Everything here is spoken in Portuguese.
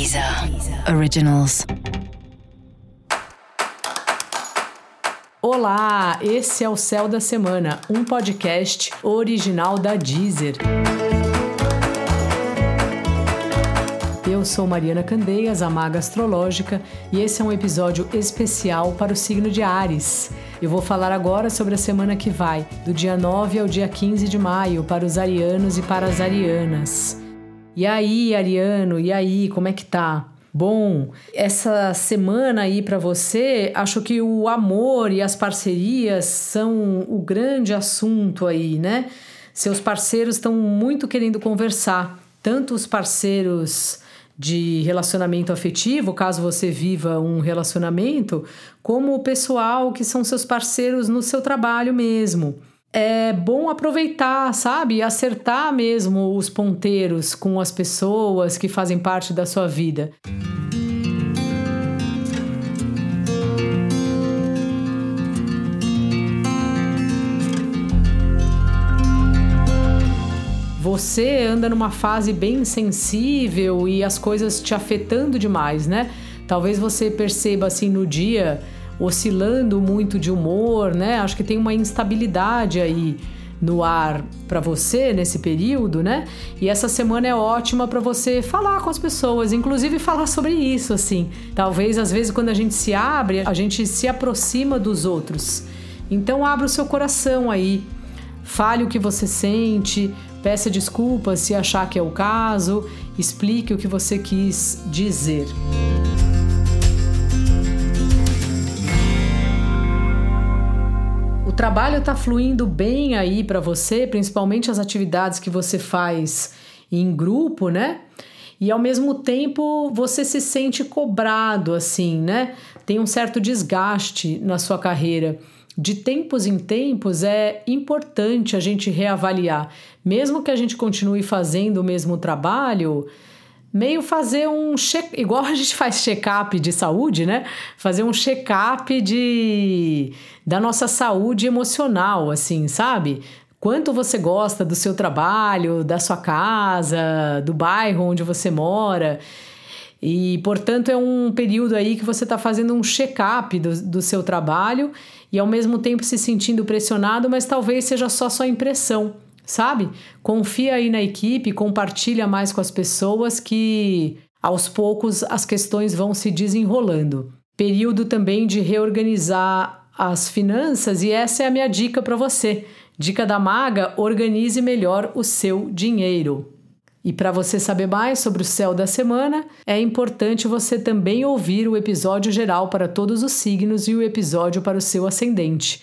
Deezer Originals. Olá, esse é o Céu da Semana, um podcast original da Deezer. Eu sou Mariana Candeias, a maga astrológica, e esse é um episódio especial para o signo de Ares. Eu vou falar agora sobre a semana que vai, do dia 9 ao dia 15 de maio, para os arianos e para as arianas. E aí, Ariano, e aí, como é que tá? Bom, essa semana aí para você, acho que o amor e as parcerias são o grande assunto aí, né? Seus parceiros estão muito querendo conversar, tanto os parceiros de relacionamento afetivo, caso você viva um relacionamento, como o pessoal que são seus parceiros no seu trabalho mesmo é bom aproveitar, sabe? Acertar mesmo os ponteiros com as pessoas que fazem parte da sua vida. Você anda numa fase bem sensível e as coisas te afetando demais, né? Talvez você perceba assim no dia oscilando muito de humor, né? Acho que tem uma instabilidade aí no ar para você nesse período, né? E essa semana é ótima para você falar com as pessoas, inclusive falar sobre isso, assim. Talvez às vezes quando a gente se abre, a gente se aproxima dos outros. Então abra o seu coração aí, fale o que você sente, peça desculpas se achar que é o caso, explique o que você quis dizer. Trabalho está fluindo bem aí para você, principalmente as atividades que você faz em grupo, né? E ao mesmo tempo você se sente cobrado, assim, né? Tem um certo desgaste na sua carreira. De tempos em tempos é importante a gente reavaliar. Mesmo que a gente continue fazendo o mesmo trabalho, meio fazer um check, igual a gente faz check-up de saúde, né? Fazer um check-up de da nossa saúde emocional, assim, sabe? Quanto você gosta do seu trabalho, da sua casa, do bairro onde você mora. E, portanto, é um período aí que você está fazendo um check-up do, do seu trabalho e, ao mesmo tempo, se sentindo pressionado, mas talvez seja só sua impressão sabe? Confia aí na equipe, compartilha mais com as pessoas que aos poucos as questões vão se desenrolando. Período também de reorganizar as finanças e essa é a minha dica para você. Dica da maga: organize melhor o seu dinheiro. E para você saber mais sobre o céu da semana, é importante você também ouvir o episódio geral para todos os signos e o episódio para o seu ascendente.